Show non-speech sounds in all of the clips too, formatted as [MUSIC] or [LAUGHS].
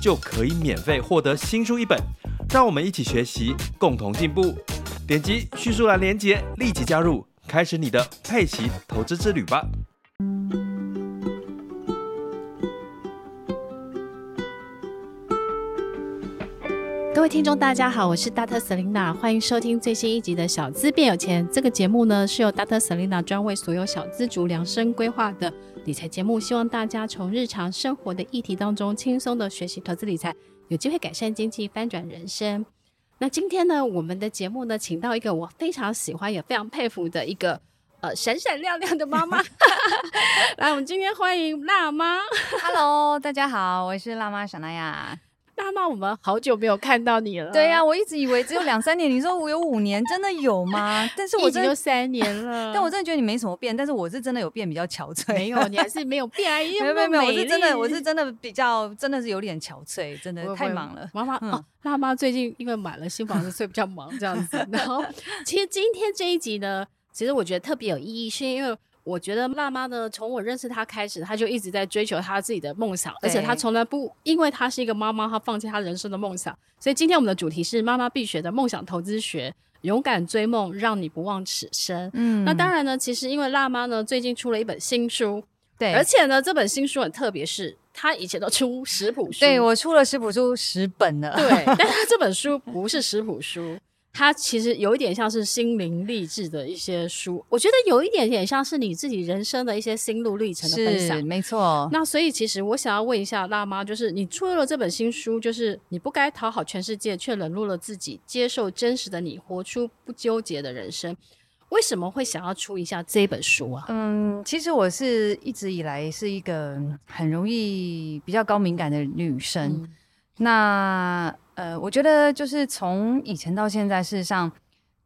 就可以免费获得新书一本。让我们一起学习，共同进步。点击叙述栏连接，立即加入，开始你的佩奇投资之旅吧。各位听众，大家好，我是 Dr. Selina，欢迎收听最新一集的《小资变有钱》。这个节目呢，是由 Dr. Selina 专为所有小资族量身规划的理财节目，希望大家从日常生活的议题当中轻松的学习投资理财，有机会改善经济，翻转人生。那今天呢，我们的节目呢，请到一个我非常喜欢也非常佩服的一个呃闪闪亮亮的妈妈，[LAUGHS] 来，我们今天欢迎辣妈。Hello，大家好，我是辣妈小娜雅。辣妈，我们好久没有看到你了。对呀、啊，我一直以为只有两三年，你说我有五年，真的有吗？[LAUGHS] 但是我真的就三年了。[LAUGHS] 但我真的觉得你没什么变，但是我是真的有变，比较憔悴。没有，你还是没有变啊！[LAUGHS] 没有没有没有，我是真的，我是真的比较，真的是有点憔悴，真的太忙了。妈妈、嗯哦，辣妈最近因为买了新房子，所以比较忙这样子。然后，其实今天这一集呢，其实我觉得特别有意义，是因为。我觉得辣妈呢，从我认识她开始，她就一直在追求她自己的梦想，而且她从来不因为她是一个妈妈，她放弃她人生的梦想。所以今天我们的主题是妈妈必学的梦想投资学，勇敢追梦，让你不忘此生。嗯，那当然呢，其实因为辣妈呢最近出了一本新书，对，而且呢这本新书很特别，是她以前都出食谱书，对，我出了食谱书十本了，对，[LAUGHS] 但她这本书不是食谱书。它其实有一点像是心灵励志的一些书，我觉得有一点点像是你自己人生的一些心路历程的分享，没错。那所以其实我想要问一下辣妈，就是你出了这本新书，就是你不该讨好全世界，却冷落了自己，接受真实的你，活出不纠结的人生。为什么会想要出一下这本书啊？嗯，其实我是一直以来是一个很容易比较高敏感的女生，嗯、那。呃，我觉得就是从以前到现在，事实上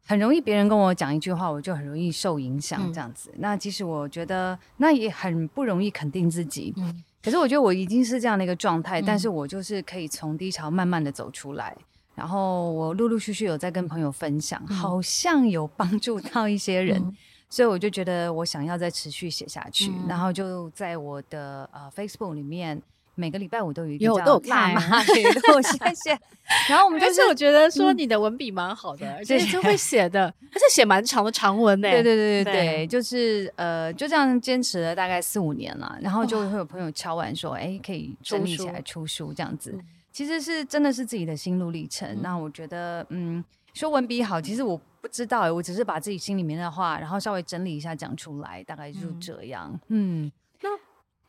很容易别人跟我讲一句话，我就很容易受影响这样子。嗯、那其实我觉得那也很不容易肯定自己。嗯、可是我觉得我已经是这样的一个状态，嗯、但是我就是可以从低潮慢慢的走出来。然后我陆陆续续有在跟朋友分享，嗯、好像有帮助到一些人，嗯、所以我就觉得我想要再持续写下去。嗯、然后就在我的呃 Facebook 里面。每个礼拜我都有一个叫辣妈语录，谢谢。[LAUGHS] 然后我们就是我觉得说你的文笔蛮好的，[LAUGHS] 而且就会写的，[LAUGHS] 而且写蛮长的长文呢。对对对对对，就是呃就这样坚持了大概四五年了，然后就会有朋友敲完说，哎，可以整理起来出书这样子。其实是真的是自己的心路历程。那我觉得，嗯，说文笔好，其实我不知道哎，我只是把自己心里面的话，然后稍微整理一下讲出来，大概就这样。嗯。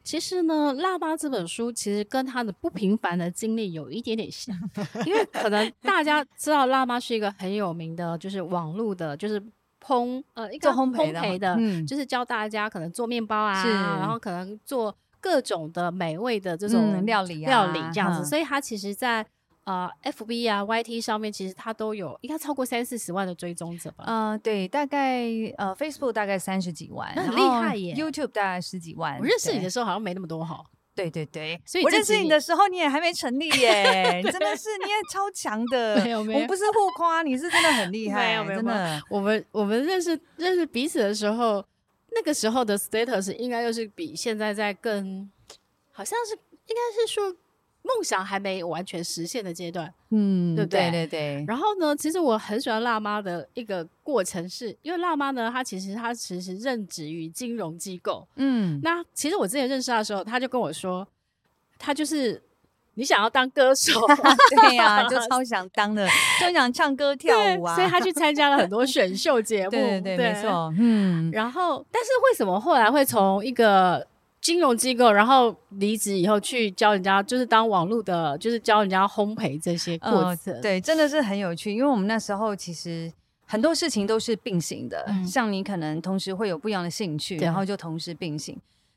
其实呢，辣妈这本书其实跟他的不平凡的经历有一点点像，[LAUGHS] 因为可能大家知道辣妈是一个很有名的，就是网络的，就是烘呃一个烘焙的，焙的嗯、就是教大家可能做面包啊，然后可能做各种的美味的这种料理料理这样子，嗯、所以他其实，在呃，FB 啊，YT 上面其实它都有应该超过三四十万的追踪者吧？嗯、呃，对，大概呃，Facebook 大概三十几万，很厉害耶。YouTube 大概十几万。我认识你的时候好像没那么多哈。对对对，所以我认识你的时候你也还没成立耶，[LAUGHS] 真的是你也超强的。没有没有，我们不是互夸，你是真的很厉 [LAUGHS] 害。没有没有，真的。我们我们认识认识彼此的时候，那个时候的 status 应该又是比现在在更，好像是应该是说。梦想还没完全实现的阶段，嗯，对不对？对对对。然后呢，其实我很喜欢辣妈的一个过程是，是因为辣妈呢，她其实她其实任职于金融机构，嗯。那其实我之前认识她的时候，她就跟我说，她就是你想要当歌手，[LAUGHS] 对呀、啊，[LAUGHS] 就超想当的，就想唱歌跳舞啊，所以她去参加了很多选秀节目，对 [LAUGHS] 对对，对没错，嗯。然后，但是为什么后来会从一个金融机构，然后离职以后去教人家，就是当网络的，就是教人家烘焙这些过程。呃，对，真的是很有趣。因为我们那时候其实很多事情都是并行的，嗯、像你可能同时会有不一样的兴趣，然后就同时并行。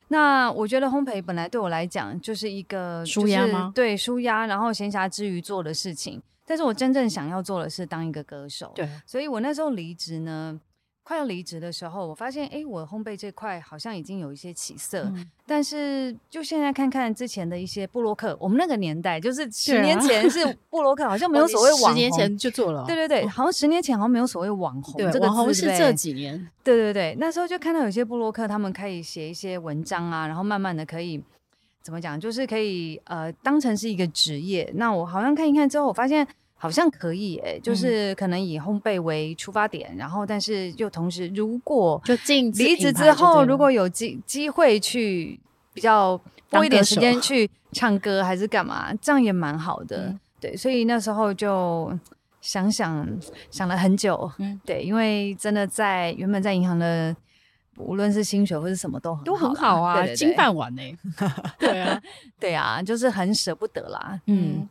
那我觉得烘焙本来对我来讲就是一个舒压吗？对，舒压，然后闲暇之余做的事情。但是我真正想要做的是当一个歌手。对，所以我那时候离职呢。快要离职的时候，我发现，哎，我烘焙这块好像已经有一些起色。嗯、但是，就现在看看之前的一些布洛克，我们那个年代，就是十年前是 [LAUGHS] 布洛克，好像没有所谓网红。十年前就做了。对对对，好像十年前好像没有所谓网红。对，这个网红是这几年。对对对，那时候就看到有些布洛克，他们可以写一些文章啊，然后慢慢的可以怎么讲，就是可以呃当成是一个职业。那我好像看一看之后，我发现。好像可以诶、欸，就是可能以烘焙为出发点，嗯、然后但是又同时，如果就进离职之后，如果有机机会去比较多一点时间去唱歌还是干嘛，这样也蛮好的。嗯、对，所以那时候就想想想了很久。嗯，对，因为真的在原本在银行的，无论是薪水或是什么都很好都很好啊，金饭碗呢、欸。[LAUGHS] 对啊，[LAUGHS] 对啊，就是很舍不得啦。嗯。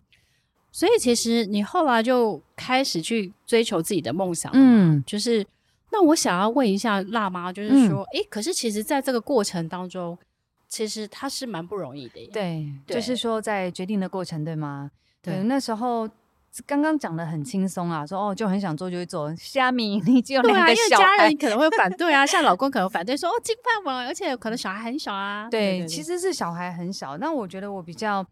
嗯所以其实你后来就开始去追求自己的梦想，嗯，就是那我想要问一下辣妈，就是说，哎、嗯，可是其实在这个过程当中，其实他是蛮不容易的耶。对，对就是说在决定的过程，对吗？对，对那时候刚刚讲的很轻松啊，说哦，就很想做就会做。虾米，你只有两个小孩，啊、因为家人可能会反 [LAUGHS] 对啊，像老公可能反对说哦，金饭碗，而且可能小孩很小啊。对，对对对其实是小孩很小，那我觉得我比较。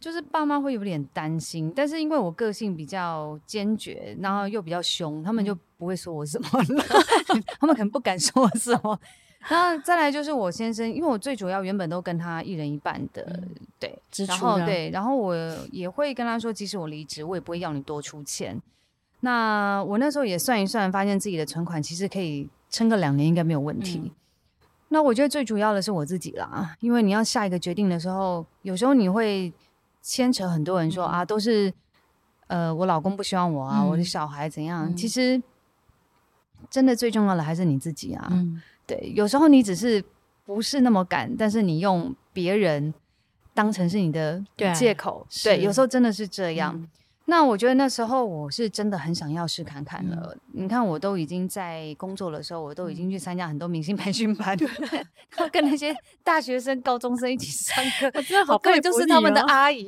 就是爸妈会有点担心，但是因为我个性比较坚决，然后又比较凶，他们就不会说我什么了，[LAUGHS] 他们可能不敢说我什么。然后再来就是我先生，因为我最主要原本都跟他一人一半的，嗯、对，然后对，然后我也会跟他说，即使我离职，我也不会要你多出钱。那我那时候也算一算，发现自己的存款其实可以撑个两年，应该没有问题。嗯、那我觉得最主要的是我自己啦，因为你要下一个决定的时候，有时候你会。牵扯很多人说啊，都是呃，我老公不希望我啊，嗯、我的小孩怎样？嗯、其实真的最重要的还是你自己啊。嗯、对，有时候你只是不是那么敢，但是你用别人当成是你的借口。对，对，有时候真的是这样。嗯那我觉得那时候我是真的很想要试看看了。嗯、你看，我都已经在工作的时候，我都已经去参加很多明星培训班，然跟那些大学生、高中生一起上课。[LAUGHS] 我真的好佩服你，就是他们的阿姨。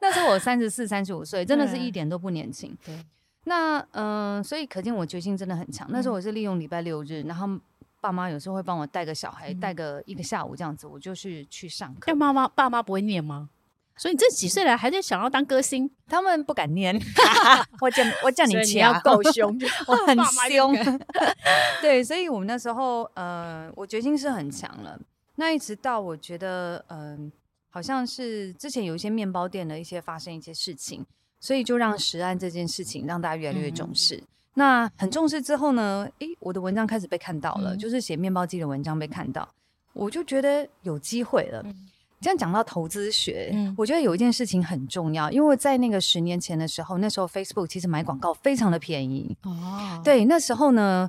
那时候我三十四、三十五岁，真的是一点都不年轻。对。那嗯、呃，所以可见我决心真的很强。那时候我是利用礼拜六日，然后爸妈有时候会帮我带个小孩，带个一个下午这样子，我就是去上课。但妈妈、爸妈不会念吗？所以你这几岁了还在想要当歌星？[LAUGHS] 他们不敢念，[LAUGHS] 我叫我叫你掐，你要够凶，[LAUGHS] 我很凶。对，所以我们那时候呃，我决心是很强了。那一直到我觉得嗯、呃，好像是之前有一些面包店的一些发生一些事情，所以就让食安这件事情让大家越来越重视。嗯、那很重视之后呢，诶，我的文章开始被看到了，嗯、就是写面包机的文章被看到，我就觉得有机会了。嗯这样讲到投资学，嗯、我觉得有一件事情很重要，因为在那个十年前的时候，那时候 Facebook 其实买广告非常的便宜哦。对，那时候呢，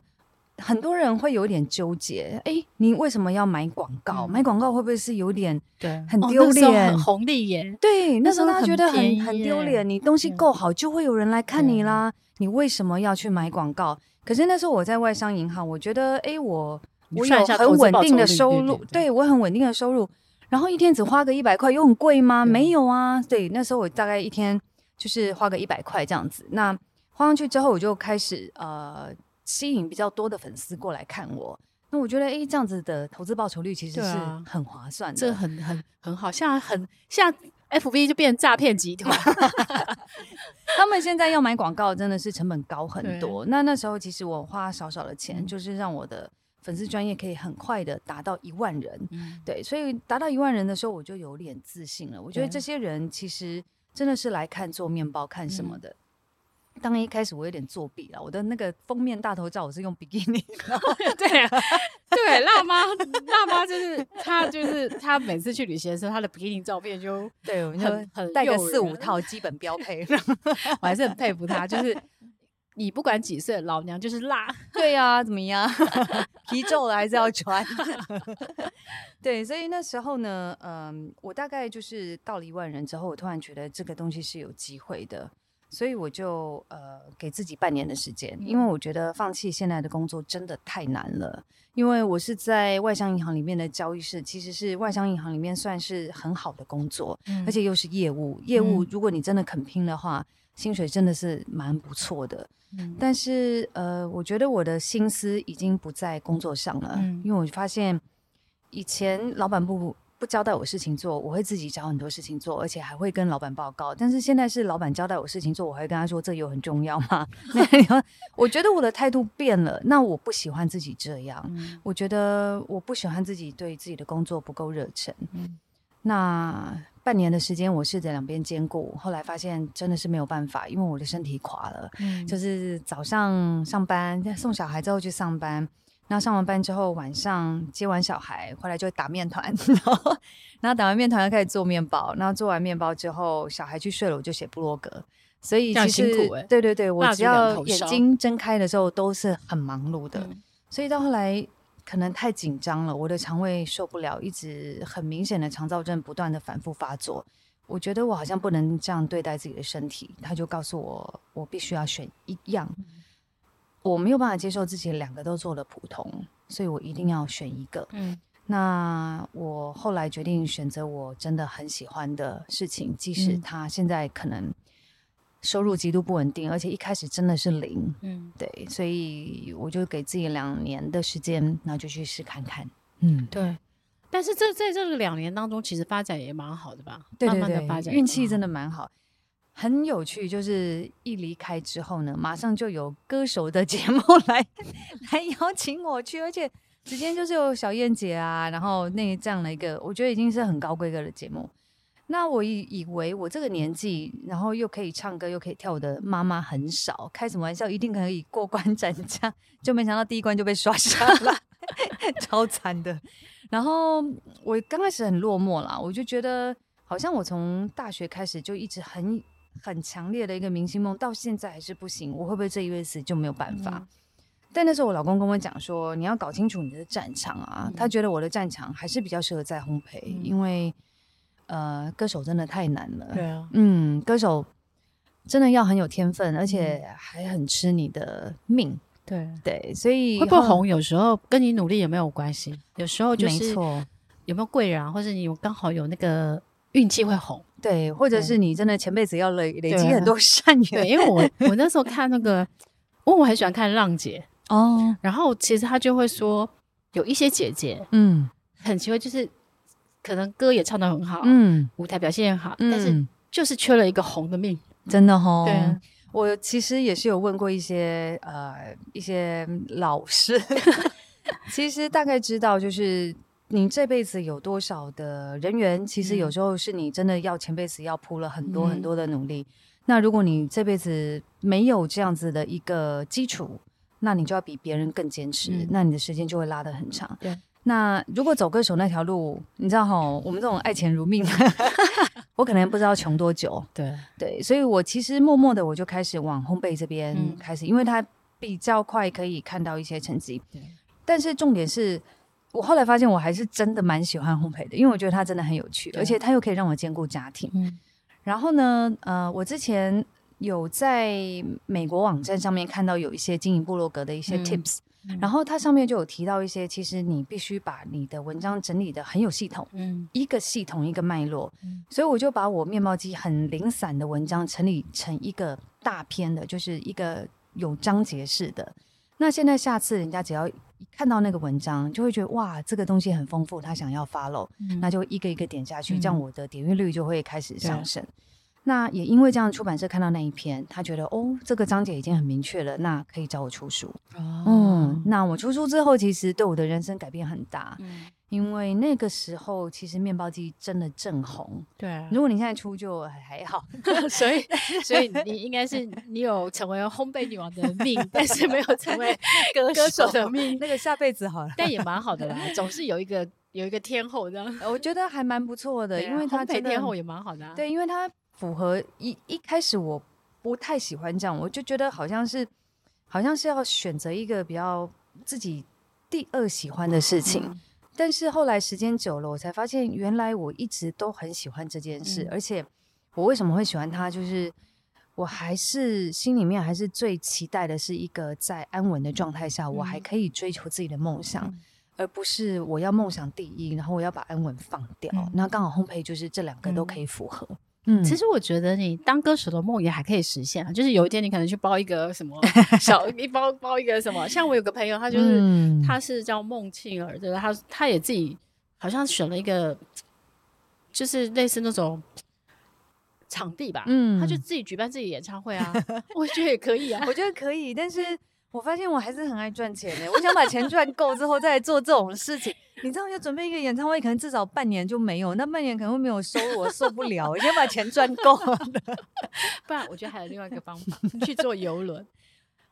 很多人会有点纠结，哎，你为什么要买广告？嗯、买广告会不会是有点对很丢脸？哦、很红利耶。对，那时候他觉得很很，丢脸，你东西够好就会有人来看你啦。你为什么要去买广告？可是那时候我在外商银行，我觉得哎，我我有很稳定的收入，对我很稳定的收入。然后一天只花个一百块，又很贵吗？对没有啊。对，那时候我大概一天就是花个一百块这样子。那花上去之后，我就开始呃吸引比较多的粉丝过来看我。那我觉得，哎，这样子的投资报酬率其实是很划算的，这很很很好。像很像 FB 就变成诈骗集团 [LAUGHS] [LAUGHS] 他们现在要买广告真的是成本高很多。那那时候其实我花少少的钱，嗯、就是让我的。粉丝专业可以很快的达到一万人，嗯、对，所以达到一万人的时候，我就有点自信了。我觉得这些人其实真的是来看做面包，看什么的。嗯、当然一开始我有点作弊了，我的那个封面大头照我是用比基尼，[LAUGHS] 对啊，对，辣妈，辣妈就是她，就是她每次去旅行的时候，她的比基尼照片就对，我们就很带个四五套基本标配，[LAUGHS] 我还是很佩服她，就是。你不管几岁，老娘就是辣。[LAUGHS] 对呀、啊，怎么样？[LAUGHS] 皮皱了还是要穿。[LAUGHS] 对，所以那时候呢，嗯，我大概就是到了一万人之后，我突然觉得这个东西是有机会的。所以我就呃给自己半年的时间，因为我觉得放弃现在的工作真的太难了。因为我是在外商银行里面的交易室，其实是外商银行里面算是很好的工作，嗯、而且又是业务。业务如果你真的肯拼的话，嗯、薪水真的是蛮不错的。嗯、但是呃，我觉得我的心思已经不在工作上了，嗯、因为我发现以前老板不。不交代我事情做，我会自己找很多事情做，而且还会跟老板报告。但是现在是老板交代我事情做，我会跟他说：“这有很重要吗？[LAUGHS] ”我觉得我的态度变了。那我不喜欢自己这样，嗯、我觉得我不喜欢自己对自己的工作不够热忱。嗯、那半年的时间，我试着两边兼顾，后来发现真的是没有办法，因为我的身体垮了。嗯、就是早上上班，送小孩之后去上班。那上完班之后，晚上接完小孩回来就打面团，[LAUGHS] 然后，然后打完面团就开始做面包，然后做完面包之后，小孩去睡了，我就写布洛格。所以其实辛苦、欸、对对对，我只要眼睛睁开的时候都是很忙碌的。嗯、所以到后来可能太紧张了，我的肠胃受不了，一直很明显的肠燥症不断的反复发作。我觉得我好像不能这样对待自己的身体，他就告诉我，我必须要选一样。我没有办法接受自己两个都做了普通，所以我一定要选一个。嗯，那我后来决定选择我真的很喜欢的事情，即使他现在可能收入极度不稳定，而且一开始真的是零。嗯，对，所以我就给自己两年的时间，那就去试看看。嗯，对。但是这在这个两年当中，其实发展也蛮好的吧？对对对，慢慢的发展，运气真的蛮好。很有趣，就是一离开之后呢，马上就有歌手的 [LAUGHS] 节目来来邀请我去，而且直接就是有小燕姐啊，然后那这样的一个，我觉得已经是很高规格的节目。那我以以为我这个年纪，然后又可以唱歌又可以跳舞的妈妈很少，开什么玩笑，一定可以过关斩将，就没想到第一关就被刷下了，[LAUGHS] 超惨的。然后我刚开始很落寞啦，我就觉得好像我从大学开始就一直很。很强烈的一个明星梦，到现在还是不行。我会不会这一辈子就没有办法？嗯、但那时候我老公跟我讲说，你要搞清楚你的战场啊。嗯、他觉得我的战场还是比较适合在烘焙，嗯、因为呃，歌手真的太难了。对啊，嗯，歌手真的要很有天分，而且还很吃你的命。对、嗯、对，所以会不会红，有时候跟你努力也没有关系。有时候就是有没有贵人，或者你刚好有那个运气会红。对，或者是你真的前辈子要累累积很多善缘。对，因为我 [LAUGHS] 我那时候看那个，我我很喜欢看浪姐哦，然后其实他就会说有一些姐姐，嗯，很奇怪，就是可能歌也唱得很好，嗯，舞台表现也好，嗯，但是就是缺了一个红的命，真的齁。对，我其实也是有问过一些呃一些老师，[LAUGHS] 其实大概知道就是。你这辈子有多少的人缘？其实有时候是你真的要前辈子要铺了很多很多的努力。嗯、那如果你这辈子没有这样子的一个基础，那你就要比别人更坚持，嗯、那你的时间就会拉得很长。对。那如果走歌手那条路，你知道哈，我们这种爱钱如命，[LAUGHS] 我可能不知道穷多久。对对，所以我其实默默的我就开始往烘焙这边开始，嗯、因为它比较快可以看到一些成绩。但是重点是。我后来发现，我还是真的蛮喜欢烘焙的，因为我觉得它真的很有趣，而且它又可以让我兼顾家庭。嗯、然后呢，呃，我之前有在美国网站上面看到有一些经营部落格的一些 tips，、嗯、然后它上面就有提到一些，其实你必须把你的文章整理的很有系统，嗯，一个系统一个脉络，嗯、所以我就把我面包机很零散的文章整理成一个大篇的，就是一个有章节式的。那现在下次人家只要一看到那个文章，就会觉得哇，这个东西很丰富，他想要 follow，、嗯、那就一个一个点下去，嗯、这样我的点阅率就会开始上升。对那也因为这样，出版社看到那一篇，他觉得哦，这个章节已经很明确了，那可以找我出书。哦、嗯，那我出书之后，其实对我的人生改变很大。嗯因为那个时候，其实面包机真的正红。对，如果你现在出就还好，[LAUGHS] 所以所以你应该是你有成为烘焙女王的命，但是没有成为 [LAUGHS] 歌歌手的命。那个下辈子好了，但也蛮好的啦，[LAUGHS] 总是有一个有一个天后这样。我觉得还蛮不错的，因为他烘焙天后也蛮好的。啊对，因为他符合一一开始我不太喜欢这样，我就觉得好像是好像是要选择一个比较自己第二喜欢的事情。但是后来时间久了，我才发现原来我一直都很喜欢这件事，嗯、而且我为什么会喜欢它，就是我还是心里面还是最期待的是一个在安稳的状态下，嗯、我还可以追求自己的梦想，嗯、而不是我要梦想第一，然后我要把安稳放掉。嗯、那刚好烘焙就是这两个都可以符合。嗯。嗯，其实我觉得你当歌手的梦也还可以实现啊，就是有一天你可能去包一个什么 [LAUGHS] 小一包包一个什么，像我有个朋友，他就是、嗯、他是叫孟庆儿，对吧？他他也自己好像选了一个，就是类似那种场地吧，嗯，他就自己举办自己演唱会啊，[LAUGHS] 我觉得也可以啊，我觉得可以，但是我发现我还是很爱赚钱的，我想把钱赚够之后再来做这种事情。你知道要准备一个演唱会，可能至少半年就没有，那半年可能会没有收入，我受不了，我先把钱赚够了。[LAUGHS] 不然，我觉得还有另外一个方法，去坐游轮。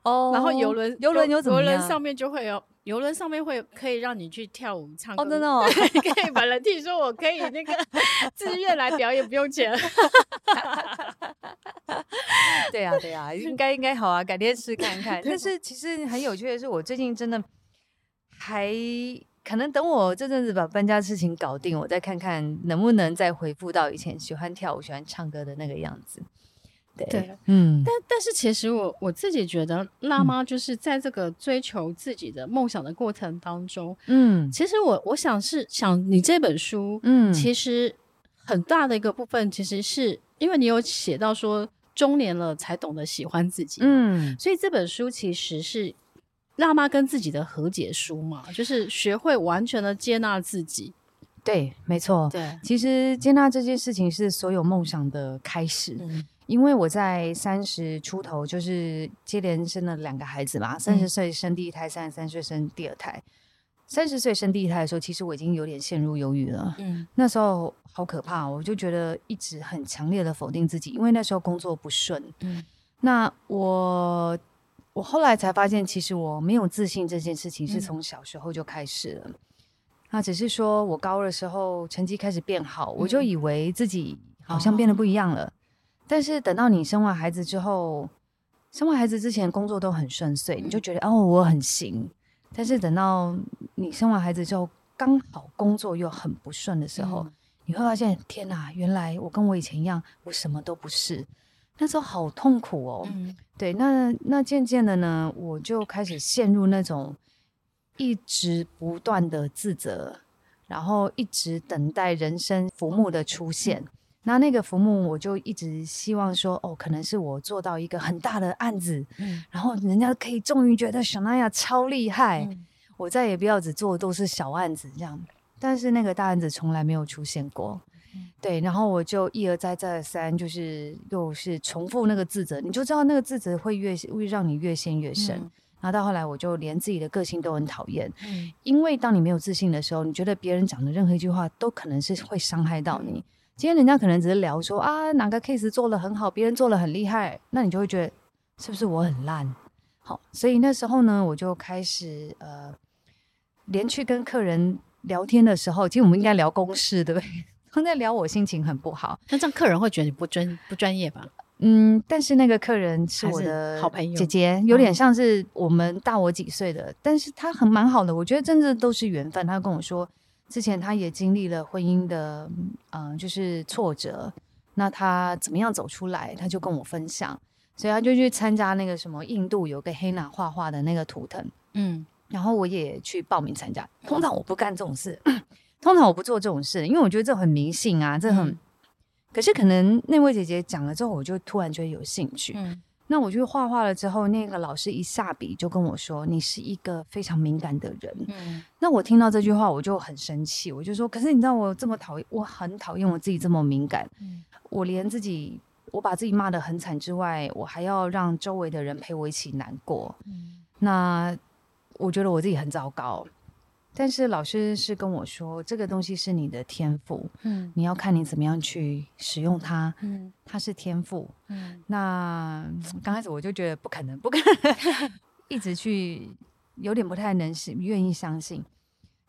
哦，然后游轮，游轮有怎么样？邮轮上面就会有，游轮上面会可以让你去跳舞、唱歌。哦，真的哦，你可以把人替说我可以那个 [LAUGHS] 自愿来表演，不用钱。[LAUGHS] 对呀，对呀，应该应该好啊，改天试看看。但是其实很有趣的是，我最近真的还。可能等我这阵子把搬家事情搞定，我再看看能不能再回复到以前喜欢跳舞、喜欢唱歌的那个样子。对，对嗯，但但是其实我我自己觉得，辣妈就是在这个追求自己的梦想的过程当中，嗯，其实我我想是想你这本书，嗯，其实很大的一个部分，其实是因为你有写到说中年了才懂得喜欢自己，嗯，所以这本书其实是。辣妈跟自己的和解书嘛，就是学会完全的接纳自己。对，没错。对，其实接纳这件事情是所有梦想的开始。嗯，因为我在三十出头，就是接连生了两个孩子嘛，三十岁生第一胎，三十三岁生第二胎。三十岁生第一胎的时候，其实我已经有点陷入忧郁了。嗯，那时候好可怕，我就觉得一直很强烈的否定自己，因为那时候工作不顺。嗯，那我。我后来才发现，其实我没有自信这件事情是从小时候就开始了。嗯、那只是说我高二的时候成绩开始变好，嗯、我就以为自己好像变得不一样了。哦、但是等到你生完孩子之后，生完孩子之前工作都很顺遂，嗯、你就觉得哦，我很行。但是等到你生完孩子之后，刚好工作又很不顺的时候，嗯、你会发现天哪，原来我跟我以前一样，我什么都不是。那时候好痛苦哦，嗯、对，那那渐渐的呢，我就开始陷入那种一直不断的自责，然后一直等待人生浮木的出现。嗯、那那个浮木，我就一直希望说，哦，可能是我做到一个很大的案子，嗯、然后人家可以终于觉得小娜亚超厉害，嗯、我再也不要只做都是小案子这样。但是那个大案子从来没有出现过。对，然后我就一而再，再而三，就是又是重复那个自责，你就知道那个自责会越会让你越陷越深。嗯、然后到后来，我就连自己的个性都很讨厌，嗯、因为当你没有自信的时候，你觉得别人讲的任何一句话都可能是会伤害到你。嗯、今天人家可能只是聊说啊，哪个 case 做的很好，别人做的很厉害，那你就会觉得是不是我很烂？好，所以那时候呢，我就开始呃，连去跟客人聊天的时候，其实我们应该聊公事，对不对？[LAUGHS] 刚在聊，我心情很不好。那这样客人会觉得你不专不专业吧？嗯，但是那个客人是我的好朋友姐姐，有点像是我们大我几岁的，嗯、但是他很蛮好的。我觉得真的都是缘分。他跟我说，之前他也经历了婚姻的，嗯、呃，就是挫折。那他怎么样走出来？他就跟我分享，所以他就去参加那个什么印度有个黑娜画画的那个图腾，嗯，然后我也去报名参加。通常我不干这种事。[CLEARS THROAT] 通常我不做这种事，因为我觉得这很迷信啊，这很。嗯、可是可能那位姐姐讲了之后，我就突然觉得有兴趣。嗯，那我就画画了之后，那个老师一下笔就跟我说：“你是一个非常敏感的人。”嗯，那我听到这句话我就很生气，我就说：“可是你知道我这么讨厌，我很讨厌我自己这么敏感。嗯，我连自己我把自己骂得很惨之外，我还要让周围的人陪我一起难过。嗯，那我觉得我自己很糟糕。”但是老师是跟我说，这个东西是你的天赋，嗯，你要看你怎么样去使用它，嗯，它是天赋，嗯，那刚开始我就觉得不可能，不可能，[LAUGHS] 一直去有点不太能是愿意相信。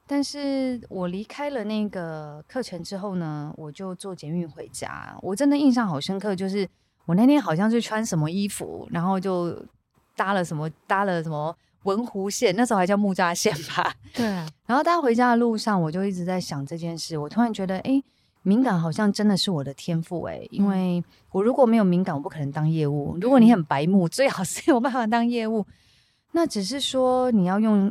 但是我离开了那个课程之后呢，我就坐捷运回家，我真的印象好深刻，就是我那天好像是穿什么衣服，然后就搭了什么搭了什么。文湖线那时候还叫木栅线吧，[LAUGHS] 对。然后大家回家的路上，我就一直在想这件事。我突然觉得，哎，敏感好像真的是我的天赋哎、欸，因为我如果没有敏感，我不可能当业务。如果你很白目，最好是有办法当业务。那只是说你要用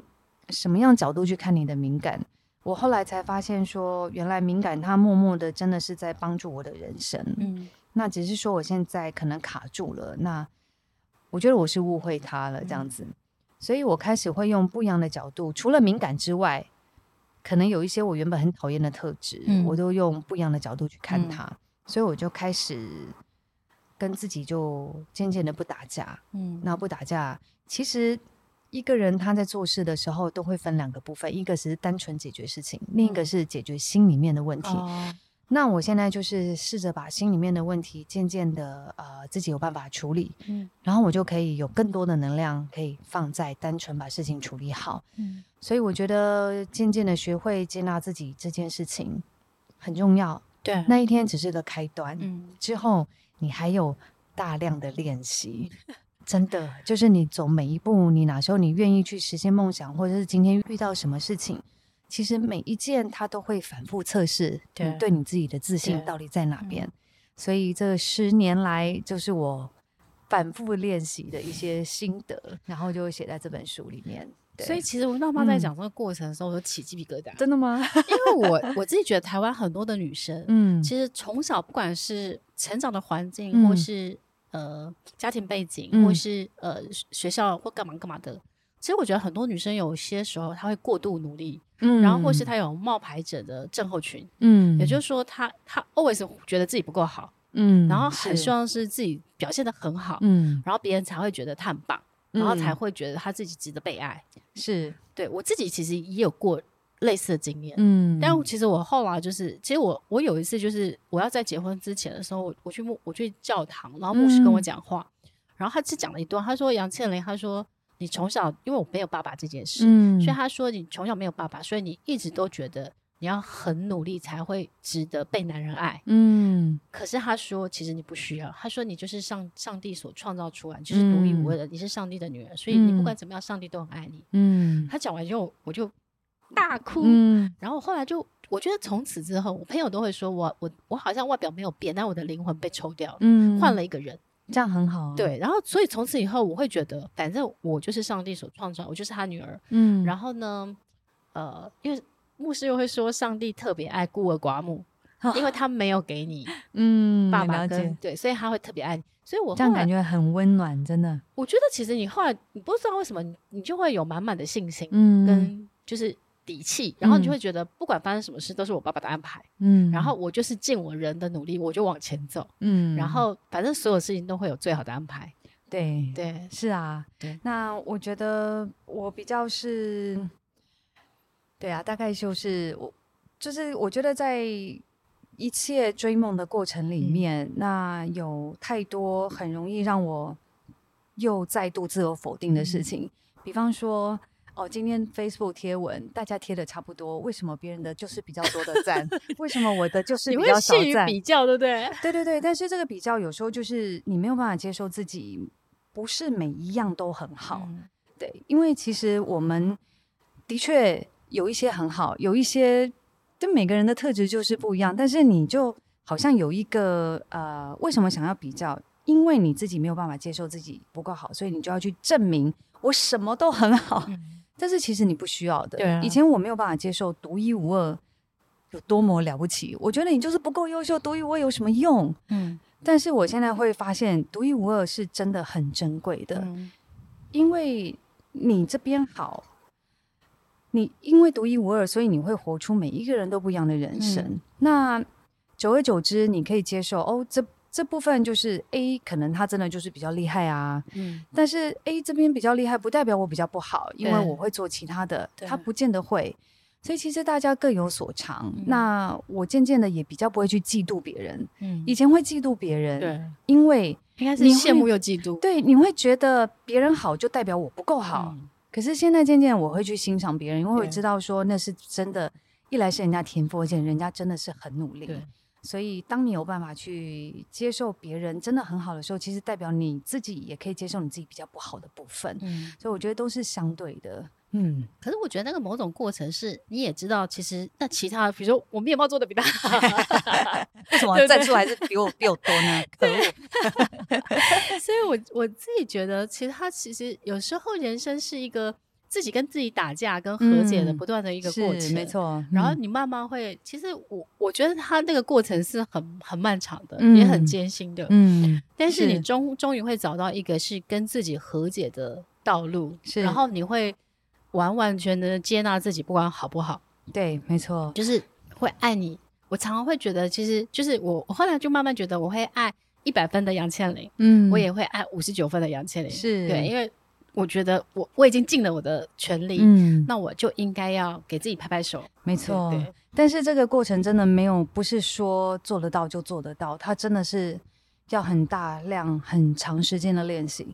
什么样角度去看你的敏感。我后来才发现说，原来敏感它默默的真的是在帮助我的人生。嗯，那只是说我现在可能卡住了。那我觉得我是误会他了，这样子。所以我开始会用不一样的角度，除了敏感之外。可能有一些我原本很讨厌的特质，嗯、我都用不一样的角度去看它，嗯、所以我就开始跟自己就渐渐的不打架。嗯，那不打架，其实一个人他在做事的时候都会分两个部分，一个是单纯解决事情，嗯、另一个是解决心里面的问题。哦那我现在就是试着把心里面的问题渐渐的呃自己有办法处理，嗯，然后我就可以有更多的能量可以放在单纯把事情处理好，嗯，所以我觉得渐渐的学会接纳自己这件事情很重要，对，那一天只是个开端，嗯，之后你还有大量的练习，真的就是你走每一步，你哪时候你愿意去实现梦想，或者是今天遇到什么事情。其实每一件他都会反复测试，对，对你自己的自信到底在哪边。所以这十年来，就是我反复练习的一些心得，然后就会写在这本书里面。所以其实我爸妈在讲这个过程的时候，我都起鸡皮疙瘩。真的吗？因为我我自己觉得台湾很多的女生，[LAUGHS] 嗯，其实从小不管是成长的环境，嗯、或是呃家庭背景，嗯、或是呃学校或干嘛干嘛的。其实我觉得很多女生有些时候她会过度努力，嗯，然后或是她有冒牌者的症候群，嗯，也就是说她她 always 觉得自己不够好，嗯，然后很希望是自己表现的很好，嗯，然后别人才会觉得她很棒，嗯，然后才会觉得她自己值得被爱，是。对我自己其实也有过类似的经验，嗯，但其实我后来就是，其实我我有一次就是我要在结婚之前的时候，我我去牧我去教堂，然后牧师跟我讲话，嗯，然后他只讲了一段，他说杨倩玲，他说。你从小因为我没有爸爸这件事，嗯，所以他说你从小没有爸爸，所以你一直都觉得你要很努力才会值得被男人爱，嗯。可是他说其实你不需要，他说你就是上上帝所创造出来，就是独一无二的，你是上帝的女儿，所以你不管怎么样，上帝都很爱你。嗯，他讲完之后我就大哭，嗯。然后后来就我觉得从此之后，我朋友都会说我我我好像外表没有变，但我的灵魂被抽掉了，嗯，换了一个人。这样很好，对。然后，所以从此以后，我会觉得，反正我就是上帝所创造，我就是他女儿。嗯。然后呢，呃，因为牧师又会说，上帝特别爱孤儿寡母，哦、因为他没有给你，嗯，爸爸跟对，所以他会特别爱你。所以我这样感觉很温暖，真的。我觉得其实你后来你不知道为什么，你就会有满满的信心，嗯，跟就是。底气，然后你就会觉得不管发生什么事都是我爸爸的安排，嗯，然后我就是尽我人的努力，我就往前走，嗯，然后反正所有事情都会有最好的安排，对对，是啊，对。那我觉得我比较是，对啊，大概就是我就是我觉得在一切追梦的过程里面，嗯，那有太多很容易让我又再度自我否定的事情，嗯，比方说。哦，今天 Facebook 贴文，大家贴的差不多，为什么别人的就是比较多的赞？为什么我的就 [LAUGHS] 是比较少赞？比较对不对？[LAUGHS] 对对对，但是这个比较有时候就是你没有办法接受自己不是每一样都很好，嗯、对，因为其实我们的确有一些很好，有一些对每个人的特质就是不一样，但是你就好像有一个呃，为什么想要比较？因为你自己没有办法接受自己不够好，所以你就要去证明我什么都很好。嗯但是其实你不需要的。对啊。以前我没有办法接受独一无二有多么了不起，我觉得你就是不够优秀，独一无二有什么用？嗯。但是我现在会发现，独一无二是真的很珍贵的，嗯。因为你这边好，你因为独一无二，所以你会活出每一个人都不一样的人生。嗯。那久而久之，你可以接受哦，这。这部分就是 A，可能他真的就是比较厉害啊。嗯，但是 A 这边比较厉害，不代表我比较不好，因为我会做其他的，他不见得会。所以其实大家各有所长。嗯、那我渐渐的也比较不会去嫉妒别人。嗯，以前会嫉妒别人，对，因为应该是羡慕又嫉妒。对，你会觉得别人好就代表我不够好。嗯、可是现在渐渐我会去欣赏别人，因为我知道说那是真的，一来是人家天赋，而且人家真的是很努力。对。所以，当你有办法去接受别人真的很好的时候，其实代表你自己也可以接受你自己比较不好的部分。嗯，所以我觉得都是相对的。嗯，可是我觉得那个某种过程是，你也知道，其实那其他，比如说我面包做的比他好，[LAUGHS] 为什么赞数还是比我比我多呢？可恶！[LAUGHS] 所以我我自己觉得，其实他其实有时候人生是一个。自己跟自己打架、跟和解的不断的一个过程，没错。嗯、然后你慢慢会，其实我我觉得他那个过程是很很漫长的，嗯、也很艰辛的。嗯，但是你终终于会找到一个是跟自己和解的道路，是然后你会完完全全的接纳自己，不管好不好。对，没错，就是会爱你。我常常会觉得，其实就是我，我后来就慢慢觉得，我会爱一百分的杨倩玲，嗯，我也会爱五十九分的杨倩玲，是对，因为。我觉得我我已经尽了我的全力，嗯，那我就应该要给自己拍拍手。没错，对。但是这个过程真的没有，不是说做得到就做得到，它真的是要很大量、很长时间的练习。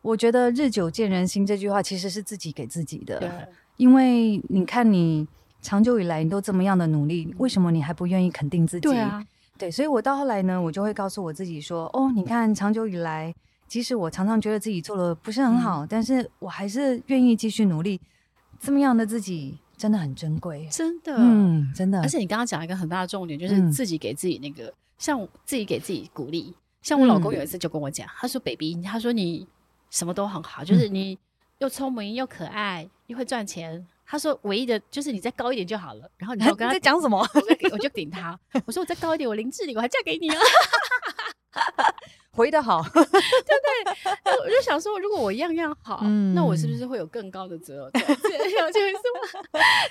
我觉得“日久见人心”这句话其实是自己给自己的，因为你看，你长久以来你都这么样的努力，为什么你还不愿意肯定自己？对啊，对。所以我到后来呢，我就会告诉我自己说：“哦，你看，长久以来。”即使我常常觉得自己做的不是很好，嗯、但是我还是愿意继续努力。这么样的自己真的很珍贵，真的，嗯，真的。而且你刚刚讲一个很大的重点，就是自己给自己那个，嗯、像自己给自己鼓励。像我老公有一次就跟我讲，嗯、他说：“baby，他说你什么都很好，就是你又聪明又可爱又会赚钱。他说唯一的就是你再高一点就好了。”然后你我跟他 [LAUGHS] 在讲什么？我就顶他，我说：“我再高一点，我林志玲，我还嫁给你啊！” [LAUGHS] 回的好，[LAUGHS] 对不对？我就想说，如果我样样好，嗯、那我是不是会有更高的择偶条件？[LAUGHS] 就是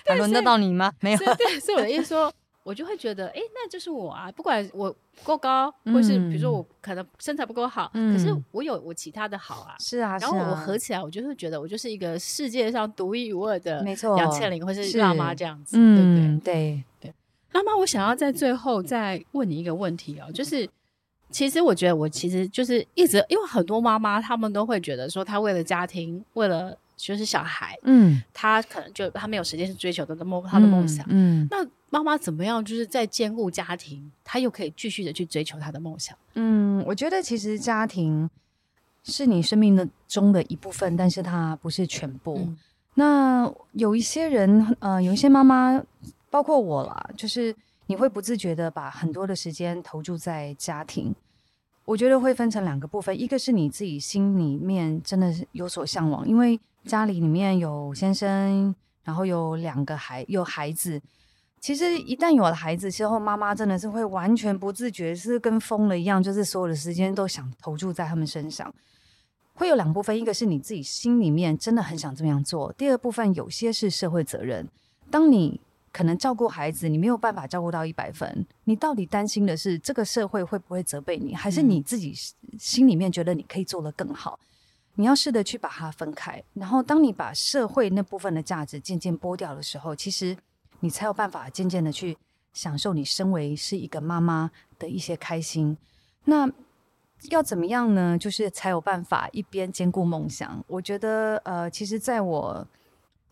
还轮得到你吗？没有。对，所以我的意思说，我就会觉得，哎，那就是我啊。不管我够高，嗯、或是比如说我可能身材不够好，嗯、可是我有我其他的好啊。是啊，然后我合起来，我就会觉得我就是一个世界上独一无二的，没错，杨倩玲或是辣妈这样子，对不对？对对。辣妈，我想要在最后再问你一个问题哦，就是。其实我觉得，我其实就是一直，因为很多妈妈她们都会觉得说，她为了家庭，为了就是小孩，嗯，她可能就她没有时间去追求她的梦，她的梦想，嗯，嗯，那妈妈怎么样，就是在兼顾家庭，她又可以继续的去追求她的梦想？嗯，我觉得其实家庭是你生命的中的一部分，但是它不是全部。嗯，那有一些人，呃，有一些妈妈，包括我啦，就是。你会不自觉的把很多的时间投注在家庭，我觉得会分成两个部分，一个是你自己心里面真的有所向往，因为家里里面有先生，然后有两个孩有孩子，其实一旦有了孩子之后，妈妈真的是会完全不自觉，是跟疯了一样，就是所有的时间都想投注在他们身上。会有两部分，一个是你自己心里面真的很想这么样做，第二部分有些是社会责任，当你。可能照顾孩子，你没有办法照顾到一百分。你到底担心的是这个社会会不会责备你，还是你自己心里面觉得你可以做得更好？你要试着去把它分开。然后，当你把社会那部分的价值渐渐剥掉的时候，其实你才有办法渐渐的去享受你身为是一个妈妈的一些开心。那要怎么样呢？就是才有办法一边兼顾梦想。我觉得，呃，其实在我。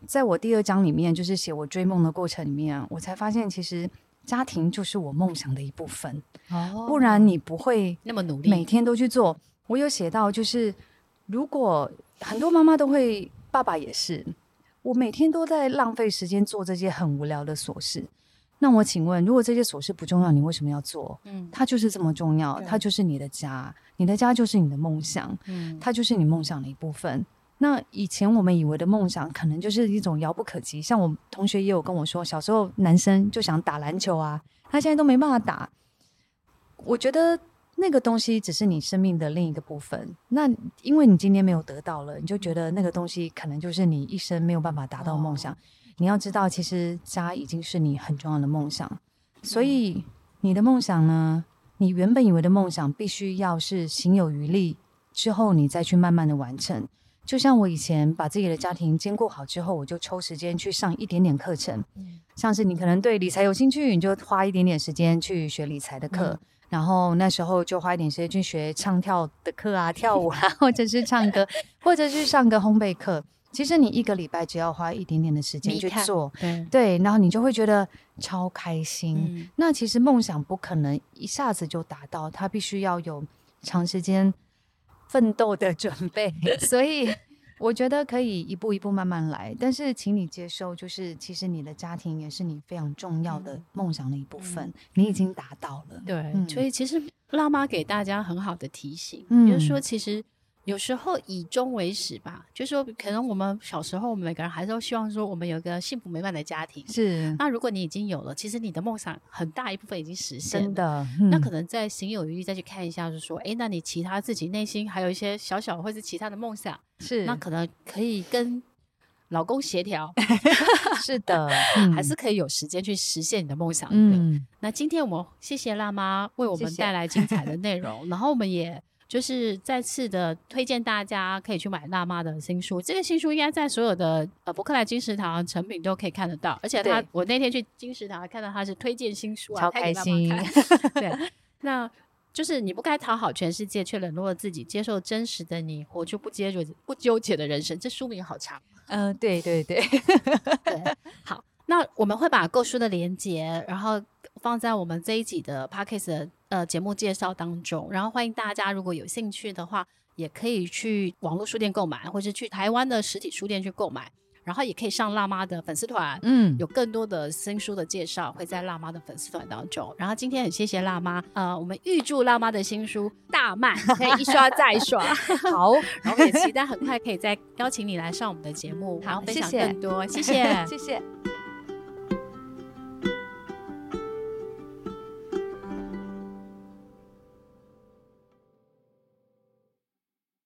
在我第二章里面，就是写我追梦的过程里面，我才发现其实家庭就是我梦想的一部分。哦，不然你不会那么努力，每天都去做。我有写到，就是如果很多妈妈都会，爸爸也是，我每天都在浪费时间做这些很无聊的琐事。那我请问，如果这些琐事不重要，你为什么要做？嗯，它就是这么重要，它就是你的家，你的家就是你的梦想，嗯，它就是你梦想的一部分。那以前我们以为的梦想，可能就是一种遥不可及。像我同学也有跟我说，小时候男生就想打篮球啊，他现在都没办法打。我觉得那个东西只是你生命的另一个部分。那因为你今天没有得到了，你就觉得那个东西可能就是你一生没有办法达到的梦想。你要知道，其实家已经是你很重要的梦想。所以你的梦想呢，你原本以为的梦想，必须要是行有余力之后，你再去慢慢的完成。就像我以前把自己的家庭兼顾好之后，我就抽时间去上一点点课程，嗯、像是你可能对理财有兴趣，你就花一点点时间去学理财的课，嗯、然后那时候就花一点时间去学唱跳的课啊，跳舞啊，或者是唱歌，或者是上个烘焙课。其实你一个礼拜只要花一点点的时间去做，对对，然后你就会觉得超开心。嗯、那其实梦想不可能一下子就达到，它必须要有长时间奋斗的准备，[LAUGHS] 所以我觉得可以一步一步慢慢来，但是请你接受，就是其实你的家庭也是你非常重要的梦想的一部分，嗯、你已经达到了。对，嗯、所以其实辣妈给大家很好的提醒，嗯、比如说其实。有时候以终为始吧，就是说可能我们小时候，我们每个人还是都希望说，我们有一个幸福美满的家庭。是。那如果你已经有了，其实你的梦想很大一部分已经实现了。真的。嗯、那可能在行有余力再去看一下，就是说，哎，那你其他自己内心还有一些小小或是其他的梦想，是。那可能可以跟老公协调。[LAUGHS] 是的。[LAUGHS] 嗯、还是可以有时间去实现你的梦想的。嗯。那今天我们谢谢辣妈为我们带来精彩的内容，谢谢然后我们也。就是再次的推荐大家可以去买辣妈的新书，这个新书应该在所有的呃伯克莱金石堂成品都可以看得到，而且他我那天去金石堂还看到他是推荐新书啊，超开心。[LAUGHS] 对，那就是你不该讨好全世界，却冷落了自己，接受真实的你，活出不纠结不纠结的人生。这书名好长。嗯、呃，对对对 [LAUGHS] 对，好，那我们会把购书的连接，然后放在我们这一集的 Podcast。呃，节目介绍当中，然后欢迎大家如果有兴趣的话，也可以去网络书店购买，或是去台湾的实体书店去购买，然后也可以上辣妈的粉丝团，嗯，有更多的新书的介绍会在辣妈的粉丝团当中。然后今天很谢谢辣妈，呃，我们预祝辣妈的新书大卖，可以一刷再刷。[LAUGHS] 好，[LAUGHS] 然后也期待很快可以再邀请你来上我们的节目，然后分享更多。谢谢，[LAUGHS] 谢谢。